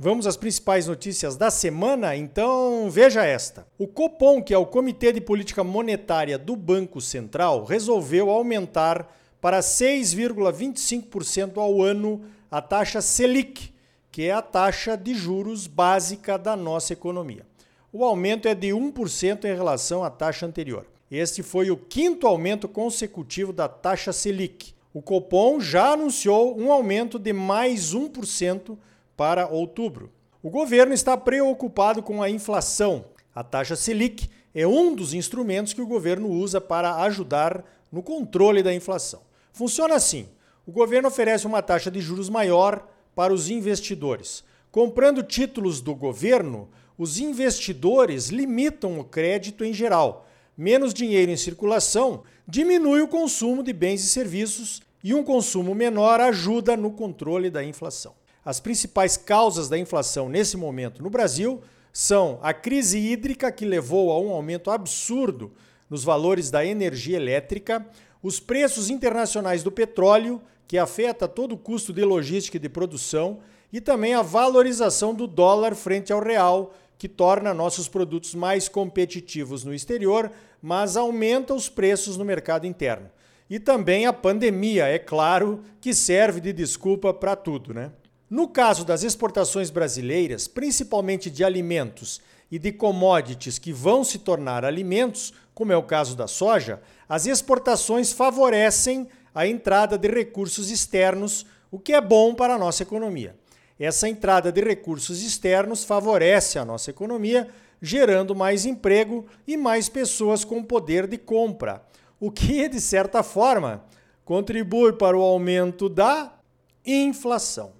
Vamos às principais notícias da semana? Então veja esta. O Copom, que é o Comitê de Política Monetária do Banco Central, resolveu aumentar para 6,25% ao ano a taxa Selic, que é a taxa de juros básica da nossa economia. O aumento é de 1% em relação à taxa anterior. Este foi o quinto aumento consecutivo da taxa Selic. O Copom já anunciou um aumento de mais 1% para outubro. O governo está preocupado com a inflação. A taxa Selic é um dos instrumentos que o governo usa para ajudar no controle da inflação. Funciona assim: o governo oferece uma taxa de juros maior para os investidores. Comprando títulos do governo, os investidores limitam o crédito em geral. Menos dinheiro em circulação diminui o consumo de bens e serviços e um consumo menor ajuda no controle da inflação. As principais causas da inflação nesse momento no Brasil são a crise hídrica, que levou a um aumento absurdo nos valores da energia elétrica, os preços internacionais do petróleo, que afeta todo o custo de logística e de produção, e também a valorização do dólar frente ao real, que torna nossos produtos mais competitivos no exterior, mas aumenta os preços no mercado interno. E também a pandemia, é claro, que serve de desculpa para tudo, né? No caso das exportações brasileiras, principalmente de alimentos e de commodities que vão se tornar alimentos, como é o caso da soja, as exportações favorecem a entrada de recursos externos, o que é bom para a nossa economia. Essa entrada de recursos externos favorece a nossa economia, gerando mais emprego e mais pessoas com poder de compra, o que, de certa forma, contribui para o aumento da inflação.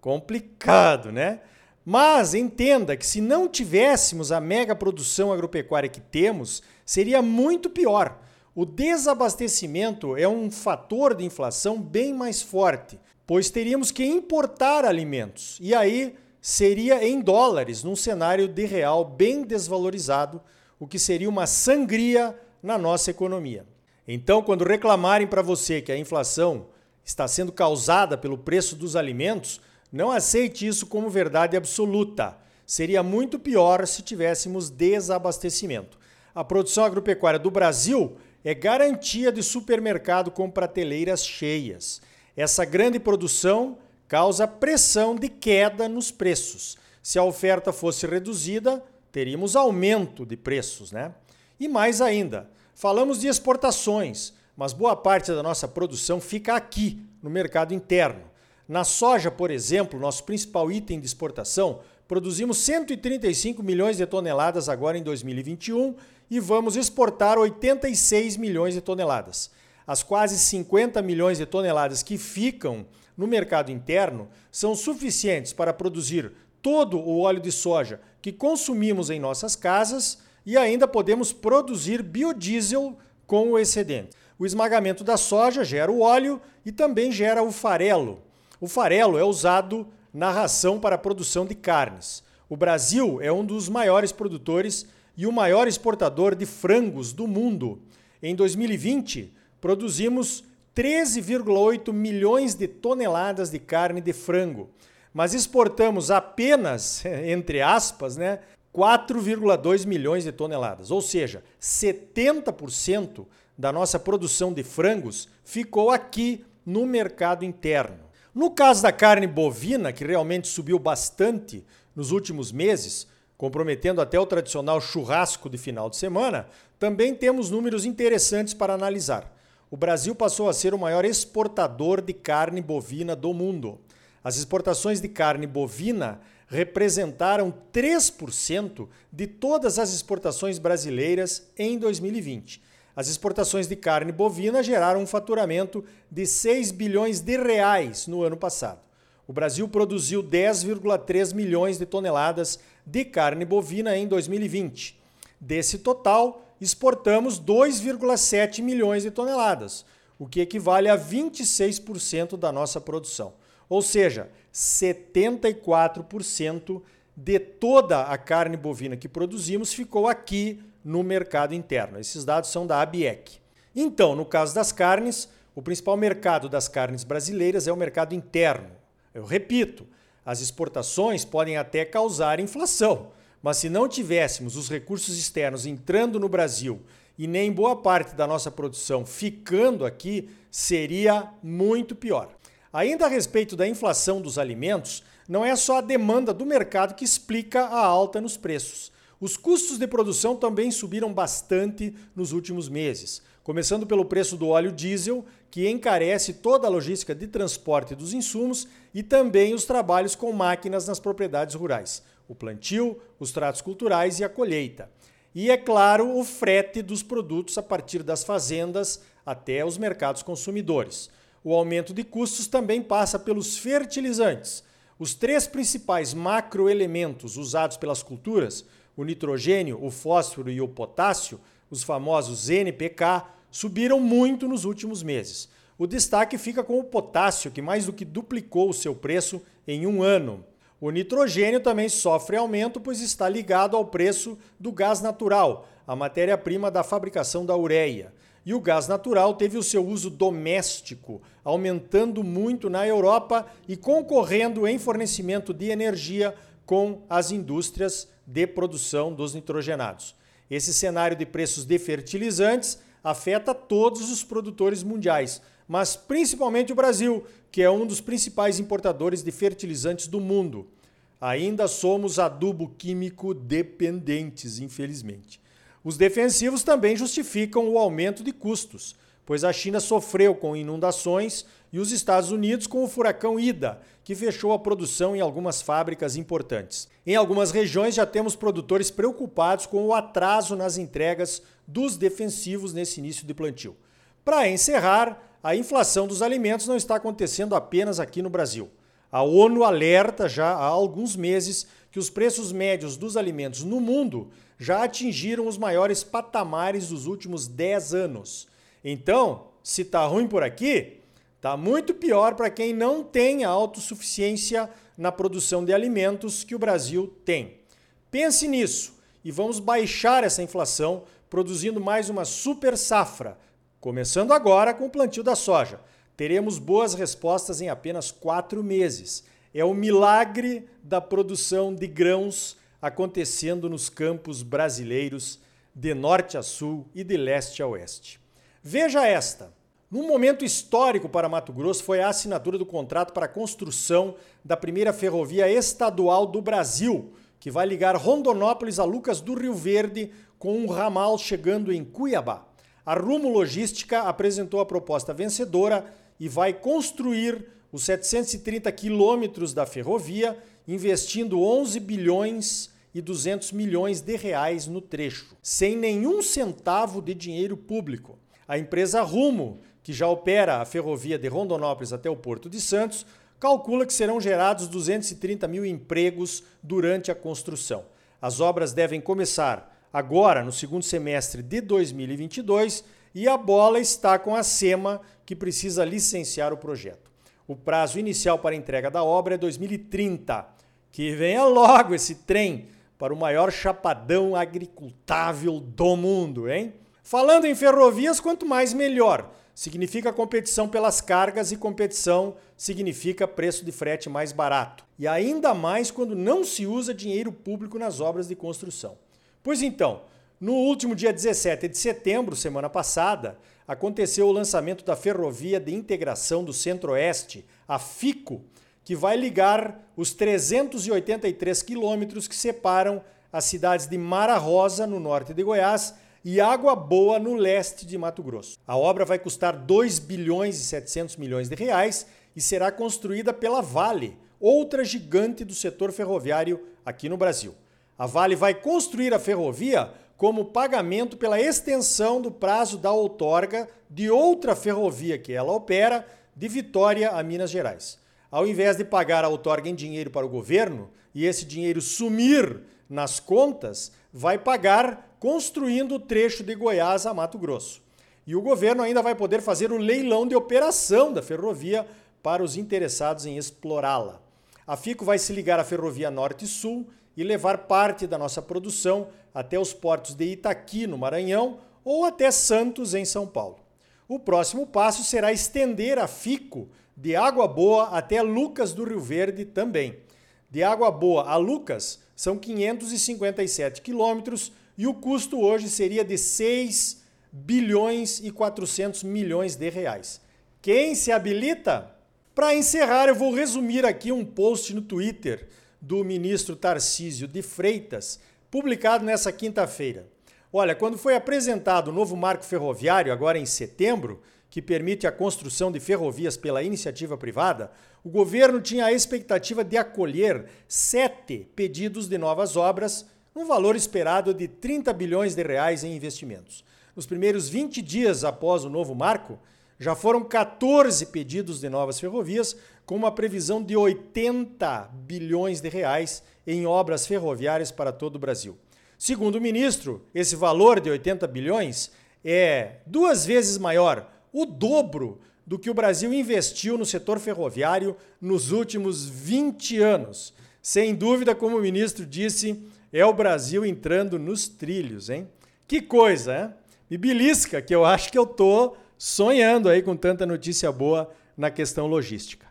Complicado, né? Mas entenda que se não tivéssemos a mega produção agropecuária que temos, seria muito pior. O desabastecimento é um fator de inflação bem mais forte, pois teríamos que importar alimentos. E aí seria em dólares, num cenário de real bem desvalorizado, o que seria uma sangria na nossa economia. Então, quando reclamarem para você que a inflação está sendo causada pelo preço dos alimentos, não aceite isso como verdade absoluta. Seria muito pior se tivéssemos desabastecimento. A produção agropecuária do Brasil é garantia de supermercado com prateleiras cheias. Essa grande produção causa pressão de queda nos preços. Se a oferta fosse reduzida, teríamos aumento de preços, né? E mais ainda, falamos de exportações, mas boa parte da nossa produção fica aqui, no mercado interno. Na soja, por exemplo, nosso principal item de exportação, produzimos 135 milhões de toneladas agora em 2021 e vamos exportar 86 milhões de toneladas. As quase 50 milhões de toneladas que ficam no mercado interno são suficientes para produzir todo o óleo de soja que consumimos em nossas casas e ainda podemos produzir biodiesel com o excedente. O esmagamento da soja gera o óleo e também gera o farelo, o farelo é usado na ração para a produção de carnes. O Brasil é um dos maiores produtores e o maior exportador de frangos do mundo. Em 2020, produzimos 13,8 milhões de toneladas de carne de frango, mas exportamos apenas, entre aspas, né, 4,2 milhões de toneladas, ou seja, 70% da nossa produção de frangos ficou aqui no mercado interno. No caso da carne bovina, que realmente subiu bastante nos últimos meses, comprometendo até o tradicional churrasco de final de semana, também temos números interessantes para analisar. O Brasil passou a ser o maior exportador de carne bovina do mundo. As exportações de carne bovina representaram 3% de todas as exportações brasileiras em 2020 as exportações de carne bovina geraram um faturamento de 6 bilhões de reais no ano passado. O Brasil produziu 10,3 milhões de toneladas de carne bovina em 2020. Desse total, exportamos 2,7 milhões de toneladas, o que equivale a 26% da nossa produção. Ou seja, 74% de toda a carne bovina que produzimos ficou aqui no mercado interno. Esses dados são da ABIEC. Então, no caso das carnes, o principal mercado das carnes brasileiras é o mercado interno. Eu repito, as exportações podem até causar inflação, mas se não tivéssemos os recursos externos entrando no Brasil e nem boa parte da nossa produção ficando aqui, seria muito pior. Ainda a respeito da inflação dos alimentos, não é só a demanda do mercado que explica a alta nos preços. Os custos de produção também subiram bastante nos últimos meses, começando pelo preço do óleo diesel, que encarece toda a logística de transporte dos insumos e também os trabalhos com máquinas nas propriedades rurais, o plantio, os tratos culturais e a colheita. E é claro, o frete dos produtos a partir das fazendas até os mercados consumidores. O aumento de custos também passa pelos fertilizantes os três principais macroelementos usados pelas culturas, o nitrogênio, o fósforo e o potássio, os famosos NPK, subiram muito nos últimos meses. O destaque fica com o potássio, que mais do que duplicou o seu preço em um ano. O nitrogênio também sofre aumento, pois está ligado ao preço do gás natural, a matéria-prima da fabricação da ureia. E o gás natural teve o seu uso doméstico, aumentando muito na Europa e concorrendo em fornecimento de energia com as indústrias de produção dos nitrogenados. Esse cenário de preços de fertilizantes afeta todos os produtores mundiais, mas principalmente o Brasil, que é um dos principais importadores de fertilizantes do mundo. Ainda somos adubo químico dependentes, infelizmente. Os defensivos também justificam o aumento de custos, pois a China sofreu com inundações e os Estados Unidos com o furacão Ida, que fechou a produção em algumas fábricas importantes. Em algumas regiões já temos produtores preocupados com o atraso nas entregas dos defensivos nesse início de plantio. Para encerrar, a inflação dos alimentos não está acontecendo apenas aqui no Brasil. A ONU alerta já há alguns meses que os preços médios dos alimentos no mundo já atingiram os maiores patamares dos últimos 10 anos. Então, se está ruim por aqui, está muito pior para quem não tem a autossuficiência na produção de alimentos que o Brasil tem. Pense nisso e vamos baixar essa inflação produzindo mais uma super safra, começando agora com o plantio da soja teremos boas respostas em apenas quatro meses. É o milagre da produção de grãos acontecendo nos campos brasileiros de norte a sul e de leste a oeste. Veja esta. Num momento histórico para Mato Grosso foi a assinatura do contrato para a construção da primeira ferrovia estadual do Brasil, que vai ligar Rondonópolis a Lucas do Rio Verde com um ramal chegando em Cuiabá. A Rumo Logística apresentou a proposta vencedora e vai construir os 730 quilômetros da ferrovia, investindo 11 bilhões e 200 milhões de reais no trecho, sem nenhum centavo de dinheiro público. A empresa Rumo, que já opera a ferrovia de Rondonópolis até o Porto de Santos, calcula que serão gerados 230 mil empregos durante a construção. As obras devem começar agora, no segundo semestre de 2022, e a bola está com a SEMA, que precisa licenciar o projeto. O prazo inicial para entrega da obra é 2030. Que venha logo esse trem para o maior chapadão agricultável do mundo, hein? Falando em ferrovias, quanto mais melhor. Significa competição pelas cargas e competição significa preço de frete mais barato. E ainda mais quando não se usa dinheiro público nas obras de construção. Pois então, no último dia 17 de setembro, semana passada, aconteceu o lançamento da Ferrovia de Integração do Centro-Oeste, a FICO, que vai ligar os 383 quilômetros que separam as cidades de Mara Rosa, no norte de Goiás, e Água Boa, no leste de Mato Grosso. A obra vai custar 2 bilhões e 700 milhões de reais e será construída pela Vale, outra gigante do setor ferroviário aqui no Brasil. A Vale vai construir a ferrovia como pagamento pela extensão do prazo da outorga de outra ferrovia que ela opera de Vitória a Minas Gerais. Ao invés de pagar a outorga em dinheiro para o governo e esse dinheiro sumir nas contas, vai pagar construindo o trecho de Goiás a Mato Grosso. E o governo ainda vai poder fazer o leilão de operação da ferrovia para os interessados em explorá-la. A FICO vai se ligar à Ferrovia Norte Sul e levar parte da nossa produção até os portos de Itaqui, no Maranhão, ou até Santos, em São Paulo. O próximo passo será estender a FICO de Água Boa até Lucas do Rio Verde também. De Água Boa a Lucas são 557 quilômetros e o custo hoje seria de 6 bilhões e 400 milhões de reais. Quem se habilita? Para encerrar, eu vou resumir aqui um post no Twitter do ministro Tarcísio de Freitas, publicado nessa quinta-feira. Olha, quando foi apresentado o novo marco ferroviário, agora em setembro, que permite a construção de ferrovias pela iniciativa privada, o governo tinha a expectativa de acolher sete pedidos de novas obras, um valor esperado de 30 bilhões de reais em investimentos. Nos primeiros 20 dias após o novo marco, já foram 14 pedidos de novas ferrovias, com uma previsão de 80 bilhões de reais em obras ferroviárias para todo o Brasil. Segundo o ministro, esse valor de 80 bilhões é duas vezes maior, o dobro do que o Brasil investiu no setor ferroviário nos últimos 20 anos. Sem dúvida, como o ministro disse, é o Brasil entrando nos trilhos, hein? Que coisa, hein? Me belisca que eu acho que eu tô sonhando aí com tanta notícia boa na questão logística.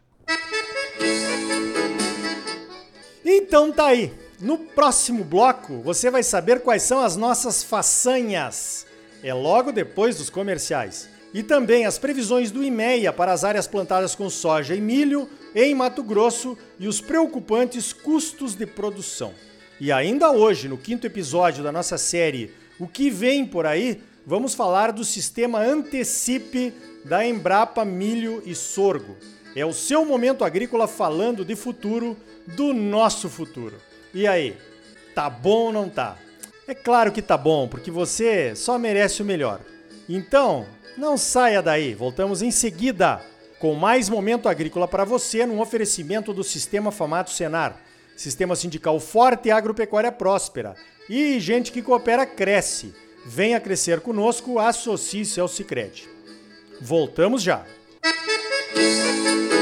Então tá aí. No próximo bloco, você vai saber quais são as nossas façanhas. É logo depois dos comerciais. E também as previsões do IMEA para as áreas plantadas com soja e milho em Mato Grosso e os preocupantes custos de produção. E ainda hoje, no quinto episódio da nossa série O que vem por aí, vamos falar do sistema Antecipe da Embrapa Milho e Sorgo. É o seu momento agrícola falando de futuro, do nosso futuro. E aí, tá bom ou não tá? É claro que tá bom, porque você só merece o melhor. Então, não saia daí, voltamos em seguida com mais momento agrícola para você num oferecimento do Sistema Famato Senar. Sistema sindical forte e agropecuária próspera. E gente que coopera cresce. Venha crescer conosco, associe-se ao Cicred. Voltamos já. Música